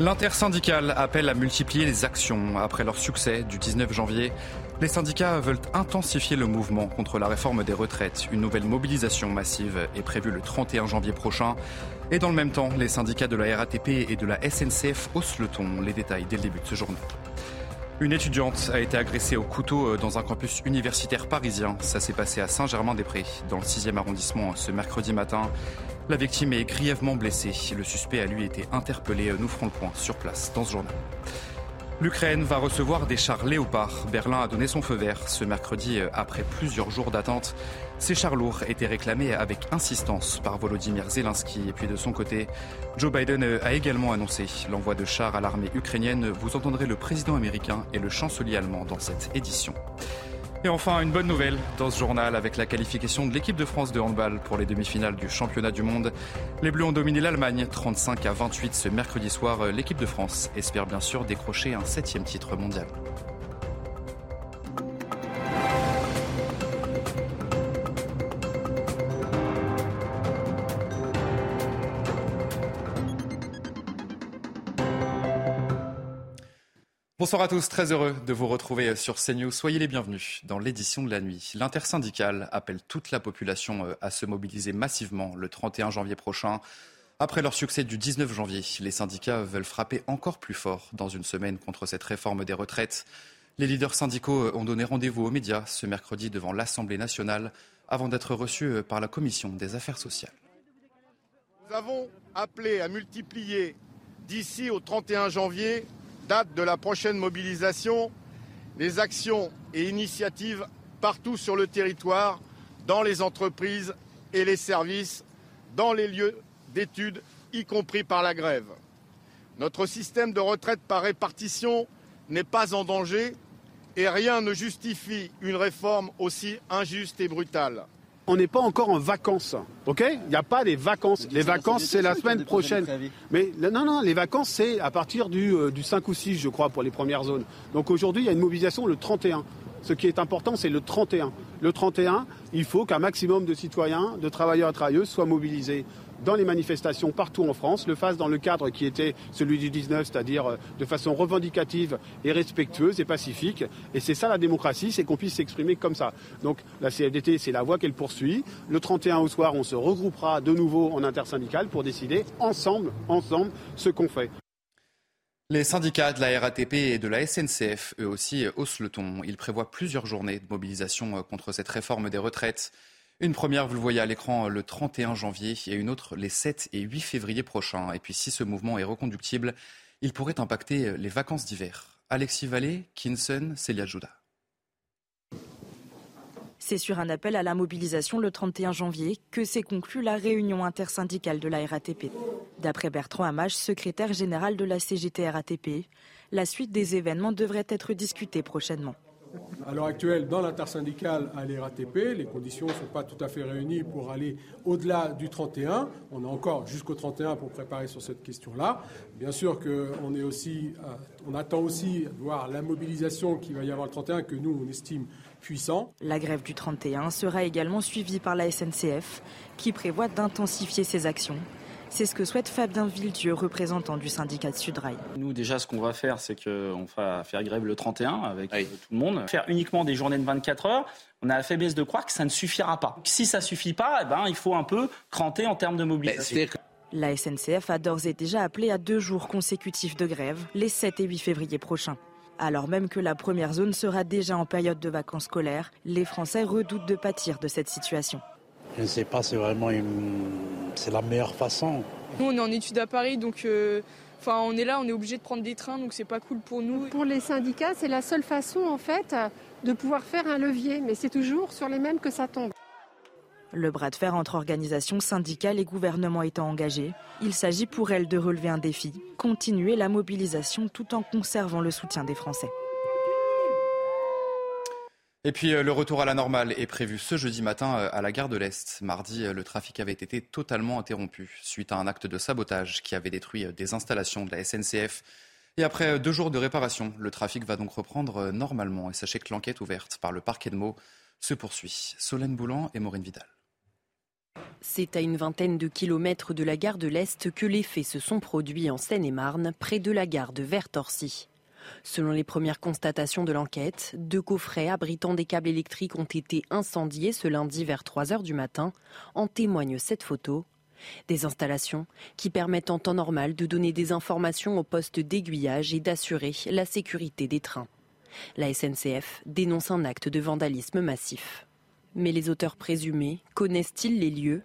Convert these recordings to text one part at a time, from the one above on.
L'intersyndicale appelle à multiplier les actions. Après leur succès du 19 janvier, les syndicats veulent intensifier le mouvement contre la réforme des retraites. Une nouvelle mobilisation massive est prévue le 31 janvier prochain. Et dans le même temps, les syndicats de la RATP et de la SNCF haussent le ton. Les détails dès le début de ce journal. Une étudiante a été agressée au couteau dans un campus universitaire parisien. Ça s'est passé à Saint-Germain-des-Prés, dans le 6e arrondissement, ce mercredi matin. La victime est grièvement blessée. Le suspect a lui été interpellé. Nous ferons le point sur place dans ce journal. L'Ukraine va recevoir des chars léopards. Berlin a donné son feu vert ce mercredi euh, après plusieurs jours d'attente. Ces chars lourds étaient réclamés avec insistance par Volodymyr Zelensky. Et puis de son côté, Joe Biden euh, a également annoncé l'envoi de chars à l'armée ukrainienne. Vous entendrez le président américain et le chancelier allemand dans cette édition. Et enfin, une bonne nouvelle dans ce journal avec la qualification de l'équipe de France de handball pour les demi-finales du championnat du monde. Les Bleus ont dominé l'Allemagne 35 à 28 ce mercredi soir. L'équipe de France espère bien sûr décrocher un septième titre mondial. Bonsoir à tous, très heureux de vous retrouver sur CNews. Soyez les bienvenus dans l'édition de la nuit. L'intersyndicale appelle toute la population euh, à se mobiliser massivement le 31 janvier prochain. Après leur succès du 19 janvier, les syndicats veulent frapper encore plus fort dans une semaine contre cette réforme des retraites. Les leaders syndicaux euh, ont donné rendez-vous aux médias ce mercredi devant l'Assemblée nationale avant d'être reçus euh, par la Commission des affaires sociales. Nous avons appelé à multiplier d'ici au 31 janvier date de la prochaine mobilisation, les actions et initiatives partout sur le territoire, dans les entreprises et les services, dans les lieux d'études, y compris par la grève. Notre système de retraite par répartition n'est pas en danger et rien ne justifie une réforme aussi injuste et brutale on n'est pas encore en vacances. OK? Il n'y a pas des vacances. Les vacances, c'est la semaine prochaine. Mais non, non, les vacances, c'est à partir du, euh, du 5 ou 6, je crois, pour les premières zones. Donc aujourd'hui, il y a une mobilisation le 31. Ce qui est important, c'est le 31. Le 31, il faut qu'un maximum de citoyens, de travailleurs et travailleuses soient mobilisés dans les manifestations partout en France, le fasse dans le cadre qui était celui du 19, c'est-à-dire euh, de façon revendicative et respectueuse et pacifique. Et c'est ça la démocratie, c'est qu'on puisse s'exprimer comme ça. Donc la CFDT, c'est la voie qu'elle poursuit. Le 31 au soir, on se regroupera de nouveau en intersyndical pour décider ensemble, ensemble, ce qu'on fait. Les syndicats de la RATP et de la SNCF, eux aussi, haussent le ton. Ils prévoient plusieurs journées de mobilisation euh, contre cette réforme des retraites. Une première, vous le voyez à l'écran, le 31 janvier et une autre les 7 et 8 février prochains. Et puis si ce mouvement est reconductible, il pourrait impacter les vacances d'hiver. Alexis Vallée, Kinson, Célia Jouda. C'est sur un appel à la mobilisation le 31 janvier que s'est conclue la réunion intersyndicale de la RATP. D'après Bertrand Hamache, secrétaire général de la CGT RATP, la suite des événements devrait être discutée prochainement. À l'heure actuelle, dans l'intersyndicale à l'RATP, les conditions ne sont pas tout à fait réunies pour aller au-delà du 31. On a encore jusqu'au 31 pour préparer sur cette question-là. Bien sûr qu'on est aussi, euh, on attend aussi voir la mobilisation qu'il va y avoir le 31 que nous, on estime puissant. La grève du 31 sera également suivie par la SNCF qui prévoit d'intensifier ses actions c'est ce que souhaite Fabien Villedieu, représentant du syndicat de Sudrail. Nous, déjà, ce qu'on va faire, c'est qu'on va faire grève le 31 avec tout le monde. Faire uniquement des journées de 24 heures, on a la faiblesse de croire que ça ne suffira pas. Si ça ne suffit pas, eh ben, il faut un peu cranter en termes de mobilisation. La SNCF a d'ores et déjà appelé à deux jours consécutifs de grève, les 7 et 8 février prochains. Alors même que la première zone sera déjà en période de vacances scolaires, les Français redoutent de pâtir de cette situation. Je ne sais pas, c'est vraiment c'est la meilleure façon. Nous, on est en études à Paris, donc euh, enfin, on est là, on est obligé de prendre des trains, donc c'est pas cool pour nous. Pour les syndicats, c'est la seule façon, en fait, de pouvoir faire un levier, mais c'est toujours sur les mêmes que ça tombe. Le bras de fer entre organisations syndicales et gouvernements étant engagé, il s'agit pour elle de relever un défi, continuer la mobilisation tout en conservant le soutien des Français. Et puis euh, le retour à la normale est prévu ce jeudi matin euh, à la gare de l'Est. Mardi, euh, le trafic avait été totalement interrompu suite à un acte de sabotage qui avait détruit des installations de la SNCF. Et après deux jours de réparation, le trafic va donc reprendre normalement. Et sachez que l'enquête ouverte par le parquet de Meaux se poursuit. Solène Boulan et Maureen Vidal. C'est à une vingtaine de kilomètres de la gare de l'Est que les faits se sont produits en Seine-et-Marne, près de la gare de Vertorcy. Selon les premières constatations de l'enquête, deux coffrets abritant des câbles électriques ont été incendiés ce lundi vers 3 heures du matin. En témoigne cette photo. Des installations qui permettent en temps normal de donner des informations aux postes d'aiguillage et d'assurer la sécurité des trains. La SNCF dénonce un acte de vandalisme massif. Mais les auteurs présumés connaissent-ils les lieux?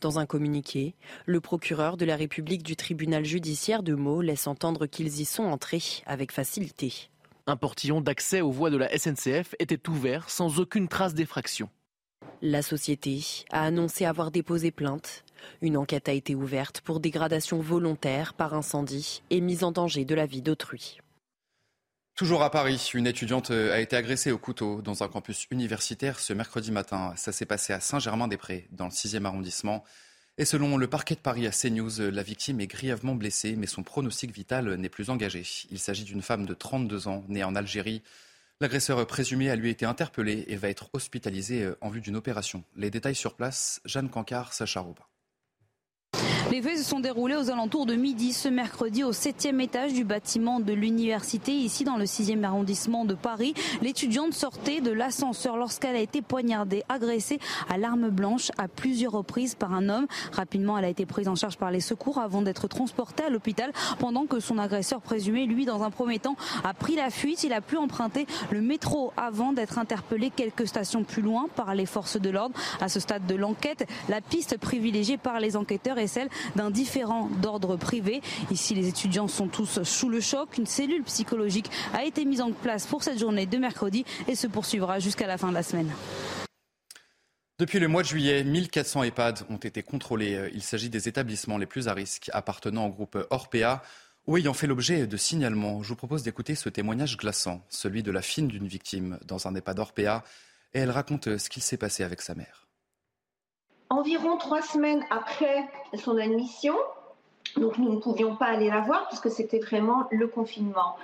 Dans un communiqué, le procureur de la République du tribunal judiciaire de Meaux laisse entendre qu'ils y sont entrés avec facilité. Un portillon d'accès aux voies de la SNCF était ouvert sans aucune trace d'effraction. La société a annoncé avoir déposé plainte. Une enquête a été ouverte pour dégradation volontaire par incendie et mise en danger de la vie d'autrui. Toujours à Paris, une étudiante euh, a été agressée au couteau dans un campus universitaire ce mercredi matin. Ça s'est passé à Saint-Germain-des-Prés, dans le 6e arrondissement. Et selon le parquet de Paris à CNews, la victime est grièvement blessée, mais son pronostic vital n'est plus engagé. Il s'agit d'une femme de 32 ans, née en Algérie. L'agresseur présumé a lui été interpellé et va être hospitalisé euh, en vue d'une opération. Les détails sur place, Jeanne Cancard, Sacha Robin. Les faits se sont déroulés aux alentours de midi ce mercredi au septième étage du bâtiment de l'université, ici dans le 6e arrondissement de Paris. L'étudiante sortait de l'ascenseur lorsqu'elle a été poignardée, agressée à l'arme blanche à plusieurs reprises par un homme. Rapidement, elle a été prise en charge par les secours avant d'être transportée à l'hôpital pendant que son agresseur présumé, lui, dans un premier temps, a pris la fuite. Il a pu emprunter le métro avant d'être interpellé quelques stations plus loin par les forces de l'ordre. À ce stade de l'enquête, la piste privilégiée par les enquêteurs est celle d'un différent d'ordre privé. Ici, les étudiants sont tous sous le choc. Une cellule psychologique a été mise en place pour cette journée de mercredi et se poursuivra jusqu'à la fin de la semaine. Depuis le mois de juillet, 1400 EHPAD ont été contrôlés. Il s'agit des établissements les plus à risque appartenant au groupe Orpea ou ayant fait l'objet de signalements. Je vous propose d'écouter ce témoignage glaçant, celui de la fille d'une victime dans un EHPAD Orpea. Et elle raconte ce qu'il s'est passé avec sa mère. Environ trois semaines après son admission, donc nous ne pouvions pas aller la voir puisque c'était vraiment le confinement.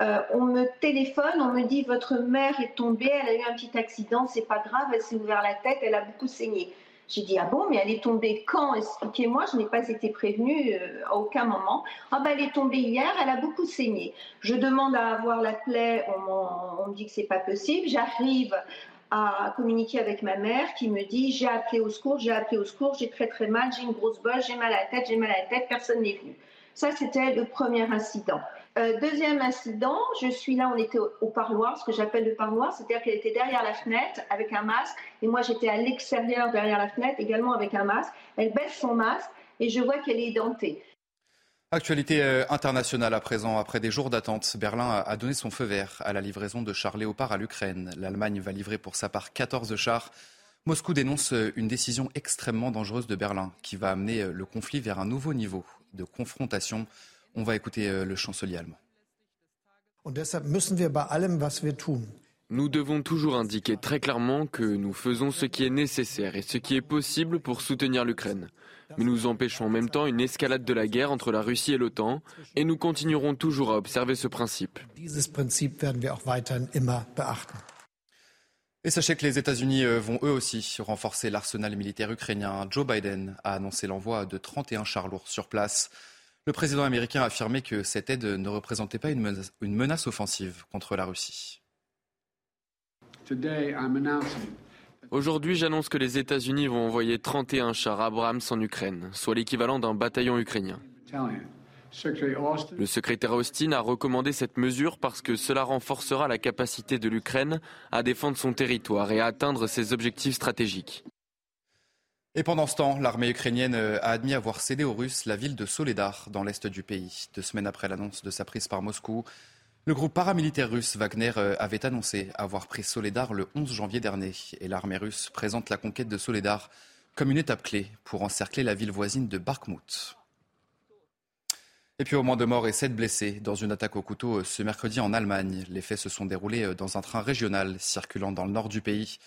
Euh, on me téléphone, on me dit votre mère est tombée, elle a eu un petit accident, c'est pas grave, elle s'est ouvert la tête, elle a beaucoup saigné. J'ai dit ah bon, mais elle est tombée quand? Expliquez-moi, je n'ai pas été prévenue euh, à aucun moment. Ah ben elle est tombée hier, elle a beaucoup saigné. Je demande à avoir la plaie, on, on me dit que c'est pas possible. J'arrive à communiquer avec ma mère qui me dit j'ai appelé au secours, j'ai appelé au secours, j'ai très très mal, j'ai une grosse bosse, j'ai mal à la tête, j'ai mal à la tête, personne n'est venu. Ça, c'était le premier incident. Euh, deuxième incident, je suis là, on était au, parloir, ce que j'appelle le parloir, c'est-à-dire qu'elle était derrière la fenêtre avec un masque, et moi j'étais à l'extérieur derrière la fenêtre également avec un masque. Elle baisse son masque et je vois qu'elle est dentée. Actualité euh, internationale à présent. Après des jours d'attente, Berlin a donné son feu vert à la livraison de chars Léopard à l'Ukraine. L'Allemagne va livrer pour sa part 14 chars. Moscou dénonce euh, une décision extrêmement dangereuse de Berlin qui va amener euh, le conflit vers un nouveau niveau de confrontation. On va écouter le chancelier allemand. Nous devons toujours indiquer très clairement que nous faisons ce qui est nécessaire et ce qui est possible pour soutenir l'Ukraine mais nous empêchons en même temps une escalade de la guerre entre la Russie et l'OTAN, et nous continuerons toujours à observer ce principe. Et sachez que les États-Unis euh, vont eux aussi renforcer l'arsenal militaire ukrainien. Joe Biden a annoncé l'envoi de 31 chars lourds sur place. Le président américain a affirmé que cette aide ne représentait pas une menace, offensive contre la Russie. Aujourd'hui, j'annonce que les États-Unis vont envoyer 31 chars Abrams en Ukraine, soit l'équivalent d'un bataillon ukrainien. Le secrétaire Austin a recommandé cette mesure parce que cela renforcera la capacité de l'Ukraine à défendre son territoire et à atteindre ses objectifs stratégiques. Et pendant ce temps, l'armée ukrainienne a admis avoir cédé aux Russes la ville de Soledar dans l'est du pays. Deux semaines après l'annonce de sa prise par Moscou, le groupe paramilitaire russe Wagner euh, avait annoncé avoir pris Soledar le 11 janvier dernier et l'armée russe présente la conquête de Soledar comme une étape clé pour encercler la ville voisine de Barkmout. Et puis au moins de morts et sept blessés dans une attaque au couteau ce mercredi en Allemagne. Les faits se sont déroulés dans un train régional circulant dans le nord du pays.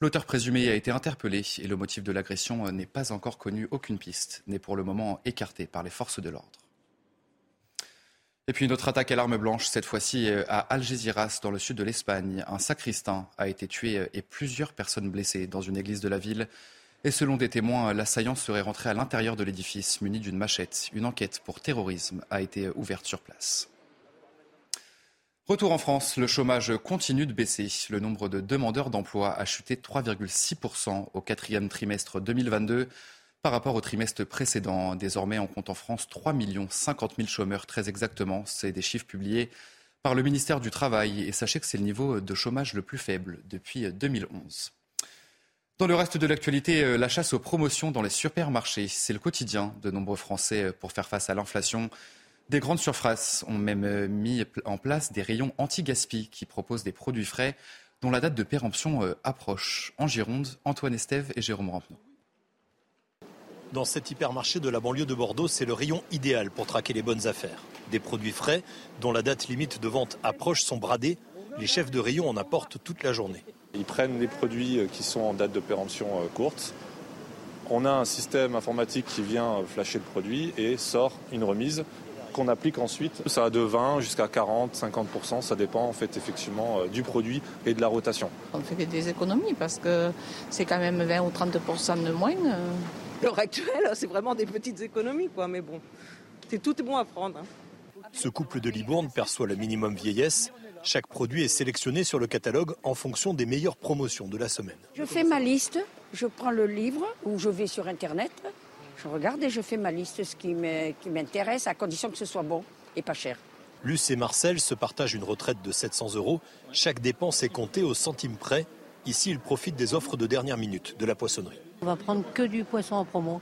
L'auteur présumé a été interpellé et le motif de l'agression n'est pas encore connu. Aucune piste n'est pour le moment écartée par les forces de l'ordre. Et puis une autre attaque à l'arme blanche, cette fois-ci à Algeciras, dans le sud de l'Espagne. Un sacristain a été tué et plusieurs personnes blessées dans une église de la ville. Et selon des témoins, l'assaillant serait rentré à l'intérieur de l'édifice muni d'une machette. Une enquête pour terrorisme a été ouverte sur place. Retour en France, le chômage continue de baisser. Le nombre de demandeurs d'emploi a chuté de 3,6% au quatrième trimestre 2022 par rapport au trimestre précédent. Désormais, on compte en France 3 50 000 chômeurs, très exactement. C'est des chiffres publiés par le ministère du Travail. Et sachez que c'est le niveau de chômage le plus faible depuis 2011. Dans le reste de l'actualité, la chasse aux promotions dans les supermarchés, c'est le quotidien de nombreux Français pour faire face à l'inflation. Des grandes surfaces ont même euh, mis en place des rayons anti-gaspi qui proposent des produits frais dont la date de péremption euh, approche. En Gironde, Antoine Estève et Jérôme Rampenot. Dans cet hypermarché de la banlieue de Bordeaux, c'est le rayon idéal pour traquer les bonnes affaires. Des produits frais dont la date limite de vente approche sont bradés. Les chefs de rayon en apportent toute la journée. Ils prennent les produits euh, qui sont en date de péremption courte. On a un système informatique qui vient flasher le produit et sort une remise qu'on applique ensuite. Ça va de 20 jusqu'à 40, 50%, ça dépend en fait effectivement euh, du produit et de la rotation. On fait des économies parce que c'est quand même 20 ou 30% de moins. L'heure actuelle, c'est vraiment des petites économies, quoi. Mais bon, c'est tout est bon à prendre. Hein. Ce couple de Libourne perçoit le minimum vieillesse. Chaque produit est sélectionné sur le catalogue en fonction des meilleures promotions de la semaine. Je fais ma liste, je prends le livre ou je vais sur Internet je regarde et je fais ma liste, ce qui m'intéresse, à condition que ce soit bon et pas cher. Luce et Marcel se partagent une retraite de 700 euros. Chaque dépense est comptée au centime près. Ici, ils profitent des offres de dernière minute de la poissonnerie. On va prendre que du poisson en promo.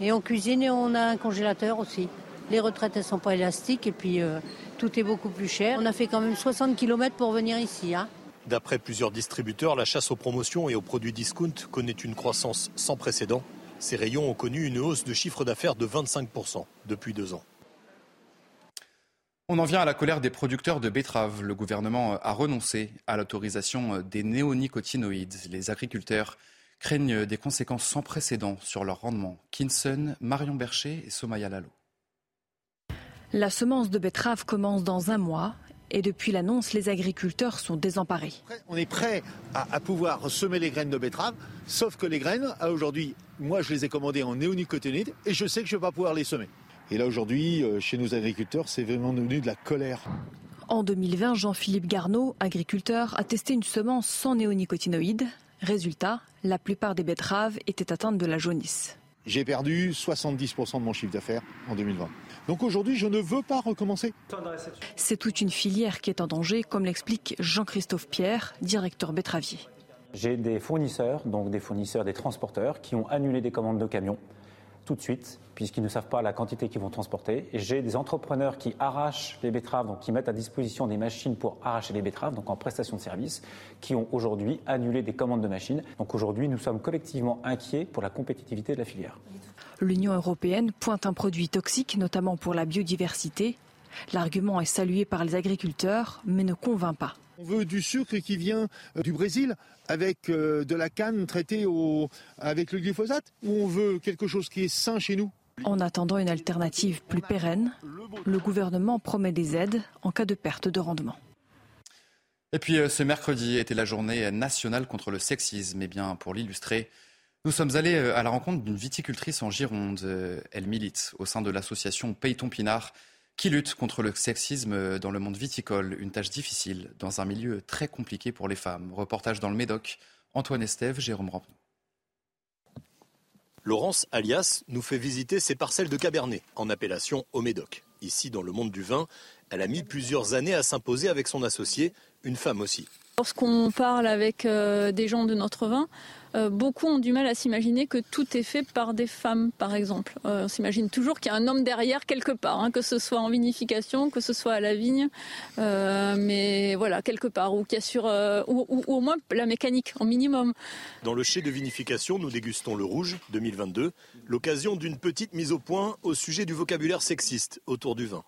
Et en cuisine, on a un congélateur aussi. Les retraites, elles ne sont pas élastiques et puis euh, tout est beaucoup plus cher. On a fait quand même 60 km pour venir ici. Hein. D'après plusieurs distributeurs, la chasse aux promotions et aux produits discount connaît une croissance sans précédent. Ces rayons ont connu une hausse de chiffre d'affaires de 25% depuis deux ans. On en vient à la colère des producteurs de betteraves. Le gouvernement a renoncé à l'autorisation des néonicotinoïdes. Les agriculteurs craignent des conséquences sans précédent sur leur rendement. Kinson, Marion Bercher et Somaya Lalo. La semence de betterave commence dans un mois et depuis l'annonce, les agriculteurs sont désemparés. On est prêt à, pouvoir semer les graines de betterave, sauf que les graines, aujourd'hui, moi je les ai commandées en néonicotinoïdes et je sais que je ne vais pas pouvoir les semer. Et là aujourd'hui, euh, chez nos agriculteurs, c'est vraiment devenu de la colère. En 2020, Jean-Philippe Garneau, agriculteur, a testé une semence sans néonicotinoïdes. Résultat, la plupart des betteraves étaient atteintes de la jaunisse. J'ai perdu 70% de mon chiffre d'affaires en 2020. Donc aujourd'hui, je ne veux pas recommencer. C'est toute une filière qui est en danger, comme l'explique Jean-Christophe Pierre, directeur betteravier. J'ai des fournisseurs, donc des fournisseurs, des transporteurs, qui ont annulé des commandes de camions tout de suite, puisqu'ils ne savent pas la quantité qu'ils vont transporter. J'ai des entrepreneurs qui arrachent les betteraves, donc qui mettent à disposition des machines pour arracher les betteraves, donc en prestation de service, qui ont aujourd'hui annulé des commandes de machines. Donc aujourd'hui, nous sommes collectivement inquiets pour la compétitivité de la filière. L'Union européenne pointe un produit toxique, notamment pour la biodiversité. L'argument est salué par les agriculteurs, mais ne convainc pas. On veut du sucre qui vient euh, du Brésil avec euh, de la canne traitée avec le glyphosate ou on veut quelque chose qui est sain chez nous? En attendant une alternative plus pérenne, le gouvernement promet des aides en cas de perte de rendement. Et puis euh, ce mercredi était la journée nationale contre le sexisme. Et bien pour l'illustrer, nous sommes allés à la rencontre d'une viticultrice en Gironde. Elle milite au sein de l'association Payton Pinard qui lutte contre le sexisme dans le monde viticole, une tâche difficile dans un milieu très compliqué pour les femmes. Reportage dans le Médoc, Antoine Estève, Jérôme Rampenou. Laurence Alias nous fait visiter ses parcelles de Cabernet en appellation au Médoc. Ici, dans le monde du vin, elle a mis plusieurs années à s'imposer avec son associé, une femme aussi. Lorsqu'on parle avec euh, des gens de notre vin, euh, beaucoup ont du mal à s'imaginer que tout est fait par des femmes, par exemple. on s'imagine toujours qu'il y a un homme derrière quelque part, hein, que ce soit en vinification, que ce soit à la vigne, mais voilà, quelque part, ou, au moins la mécanique, en minimum. Dans le chai de vinification, nous dégustons le rouge 2022, l'occasion d'une petite mise au point au sujet du vocabulaire sexiste autour du vin.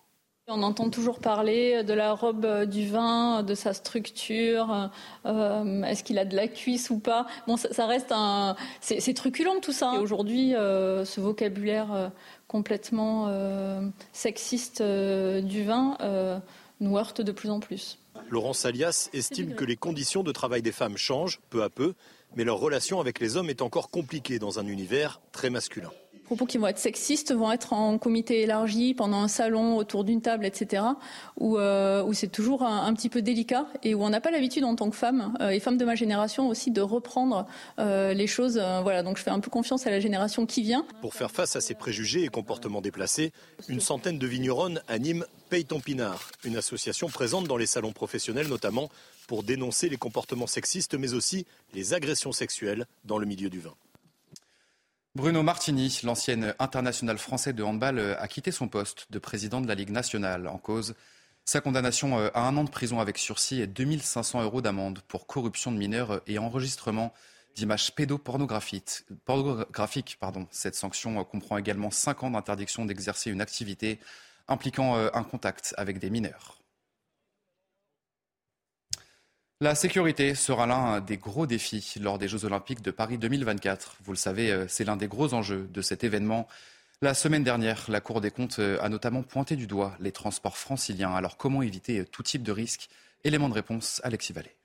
On entend toujours parler de la robe euh, du vin, de sa structure, euh, est-ce qu'il a de la cuisse ou pas? Bon, ça, reste un, c'est truculent tout ça. aujourd'hui, euh, ce vocabulaire complètement sexiste du vin nous heurte de plus en plus. Laurent Salias estime que les conditions de travail des femmes changent peu à peu, mais leur relation avec les hommes est encore compliquée dans un univers très masculin propos qui vont être sexistes vont être en comité élargi pendant un salon autour d'une table, etc. Où, euh, où c'est toujours un, petit peu délicat et où on n'a pas l'habitude en tant que femme euh, et femme de ma génération aussi de reprendre euh, les choses. voilà, donc je fais un peu confiance à la génération qui vient. Pour faire face à ces préjugés et comportements déplacés, une centaine de vigneronnes animent Paye ton pinard, une association présente dans les salons professionnels notamment pour dénoncer les comportements sexistes mais aussi les agressions sexuelles dans le milieu du vin. Bruno Martini, l'ancienne international français de handball, euh, a quitté son poste de président de la Ligue nationale en cause sa condamnation euh, à un an de prison avec sursis et 2500 euros d'amende pour corruption de mineurs euh, et enregistrement d'images pédopornographiques. Cette sanction comprend également 5 ans d'interdiction d'exercer une activité impliquant un contact avec des mineurs. La sécurité sera l'un des gros défis lors des Jeux Olympiques de Paris 2024. Vous le savez, euh, c'est l'un des gros enjeux de cet événement. La semaine dernière, la Cour des comptes euh, a notamment pointé du doigt les transports franciliens. Alors comment éviter tout type de risque Élément de réponse, Alexis Vallée.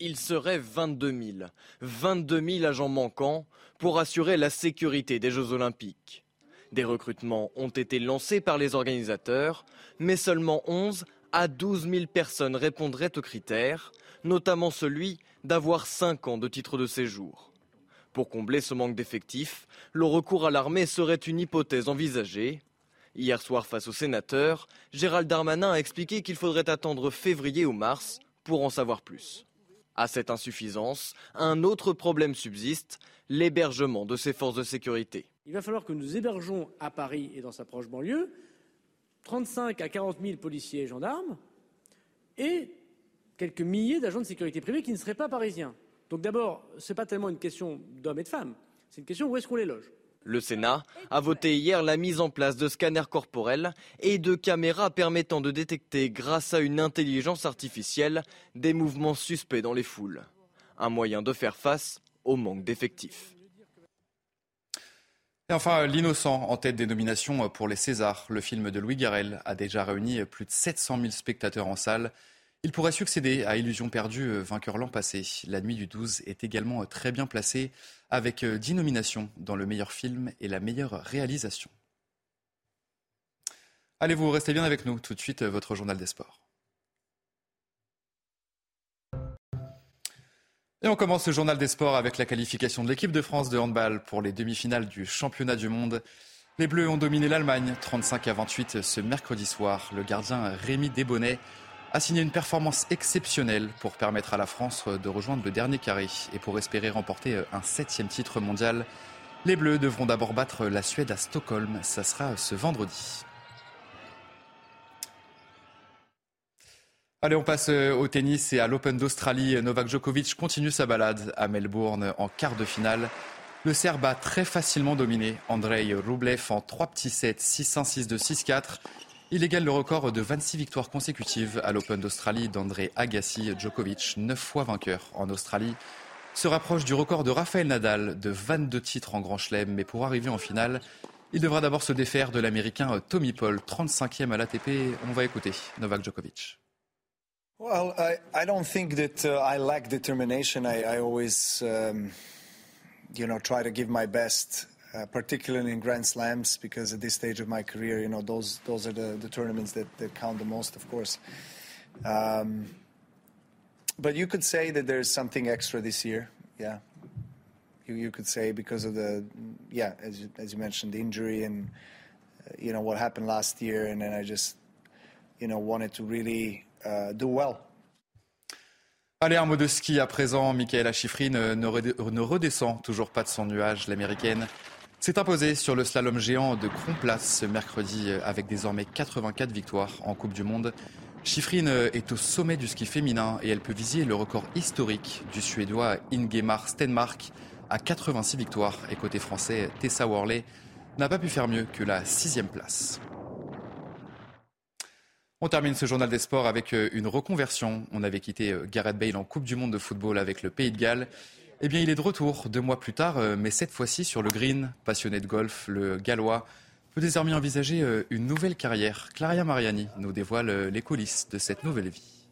Il serait 22 000. 22 000 agents manquants pour assurer la sécurité des Jeux Olympiques. Des recrutements ont été lancés par les organisateurs, mais seulement 11 à 12 000 personnes répondraient aux critères, notamment celui d'avoir 5 ans de titre de séjour. Pour combler ce manque d'effectifs, le recours à l'armée serait une hypothèse envisagée. Hier soir, face aux sénateurs, Gérald Darmanin a expliqué qu'il faudrait attendre février ou mars pour en savoir plus. À cette insuffisance, un autre problème subsiste, l'hébergement de ces forces de sécurité. Il va falloir que nous hébergeons à Paris et dans sa proche banlieue 35 à 40 000 policiers et gendarmes et quelques milliers d'agents de sécurité privée qui ne seraient pas parisiens. Donc d'abord, ce n'est pas tellement une question d'hommes et de femmes, c'est une question où est-ce qu'on les loge? Le Sénat a voté hier la mise en place de scanners corporels et de caméras permettant de détecter, grâce à une intelligence artificielle, des mouvements suspects dans les foules. Un moyen de faire face au manque d'effectifs. Et enfin, L'innocent en tête des nominations pour les Césars. Le film de Louis Garrel a déjà réuni plus de 700 000 spectateurs en salle. Il pourrait succéder à Illusion perdue, vainqueur l'an passé. La nuit du 12 est également très bien placée, avec 10 nominations dans le meilleur film et la meilleure réalisation. Allez, vous restez bien avec nous. Tout de suite, votre journal des sports. Et on commence le journal des sports avec la qualification de l'équipe de France de handball pour les demi-finales du championnat du monde. Les Bleus ont dominé l'Allemagne 35 à 28 ce mercredi soir. Le gardien Rémi Desbonnet a signé une performance exceptionnelle pour permettre à la France de rejoindre le dernier carré et pour espérer remporter un septième titre mondial. Les Bleus devront d'abord battre la Suède à Stockholm. Ça sera ce vendredi. Allez, on passe euh, au tennis et à l'Open d'Australie. Novak Djokovic continue sa balade à Melbourne en quart de finale. Le Serbe a très facilement dominé Andrei Rublev en trois petits sets, 6-1, 6-2, 6-4. Il égale le record de 26 victoires consécutives à l'Open d'Australie d'André Agassi. Djokovic, neuf fois vainqueur en Australie, se rapproche du record de Rafael Nadal de 22 titres en Grand Chelem. Mais pour arriver en finale, il devra d'abord se défaire de l'Américain Tommy Paul, 35e à l'ATP. On va écouter Novak Djokovic. Well, I, I don't think that uh, I lack determination. I, I always, um, you know, try to give my best, uh, particularly in Grand Slams, because at this stage of my career, you know, those those are the, the tournaments that, that count the most, of course. Um, but you could say that there's something extra this year, yeah. You, you could say because of the, yeah, as you, as you mentioned, the injury and, uh, you know, what happened last year, and then I just, you know, wanted to really well. Allez, un mot de ski à présent. Michaela Schifrin ne redescend toujours pas de son nuage. L'américaine s'est imposée sur le slalom géant de Kronplatz ce mercredi avec désormais 84 victoires en Coupe du Monde. Schifrin est au sommet du ski féminin et elle peut viser le record historique du Suédois Ingemar Stenmark à 86 victoires. Et côté français, Tessa Worley n'a pas pu faire mieux que la sixième place. On termine ce journal des sports avec euh, une reconversion. On avait quitté euh, Gareth Bale en Coupe du Monde de football avec le Pays de Galles. Eh bien, il est de retour deux mois plus tard, euh, mais cette fois-ci sur le green. Passionné de golf, le Gallois peut désormais envisager une nouvelle carrière. Claria Mariani nous dévoile les coulisses de cette nouvelle vie.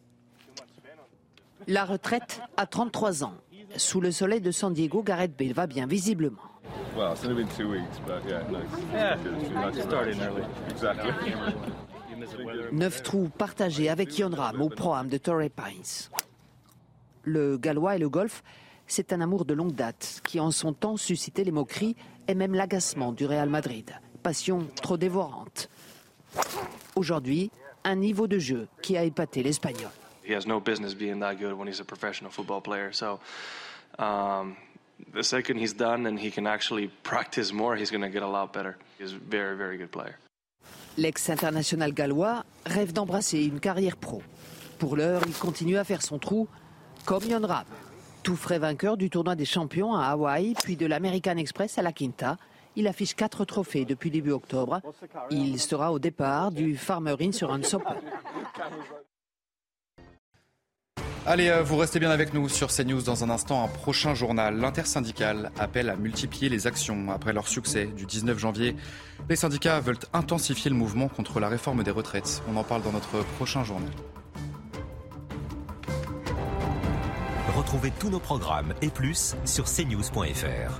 La retraite à 33 ans. Sous le soleil de San Diego, Gareth Bale va bien visiblement. Neuf trous partagés avec Yon Ram au programme de Torrey Pines. Le gallois et le golf, c'est un amour de longue date qui en son temps suscitait les moqueries et même l'agacement du Real Madrid. Passion trop dévorante. Aujourd'hui, un niveau de jeu qui a épaté l'Espagnol. He has no business being that good when he's a professional football player. So, um, the second he's done and he can actually practice more, he's going to get a lot better. He's a very, very good player. L'ex-international gallois rêve d'embrasser une carrière pro. Pour l'heure, il continue à faire son trou comme Yon Ram, tout frais vainqueur du tournoi des champions à Hawaï, puis de l'American Express à la Quinta. Il affiche quatre trophées depuis début octobre. Il sera au départ du Farmer Inn sur un Open. Allez, euh, vous restez bien avec nous sur CNews dans un instant. Un prochain journal. L'intersyndicale appelle à multiplier les actions après leur succès du 19 janvier. Les syndicats veulent intensifier le mouvement contre la réforme des retraites. On en parle dans notre prochain journal. Retrouvez tous nos programmes et plus sur cnews.fr.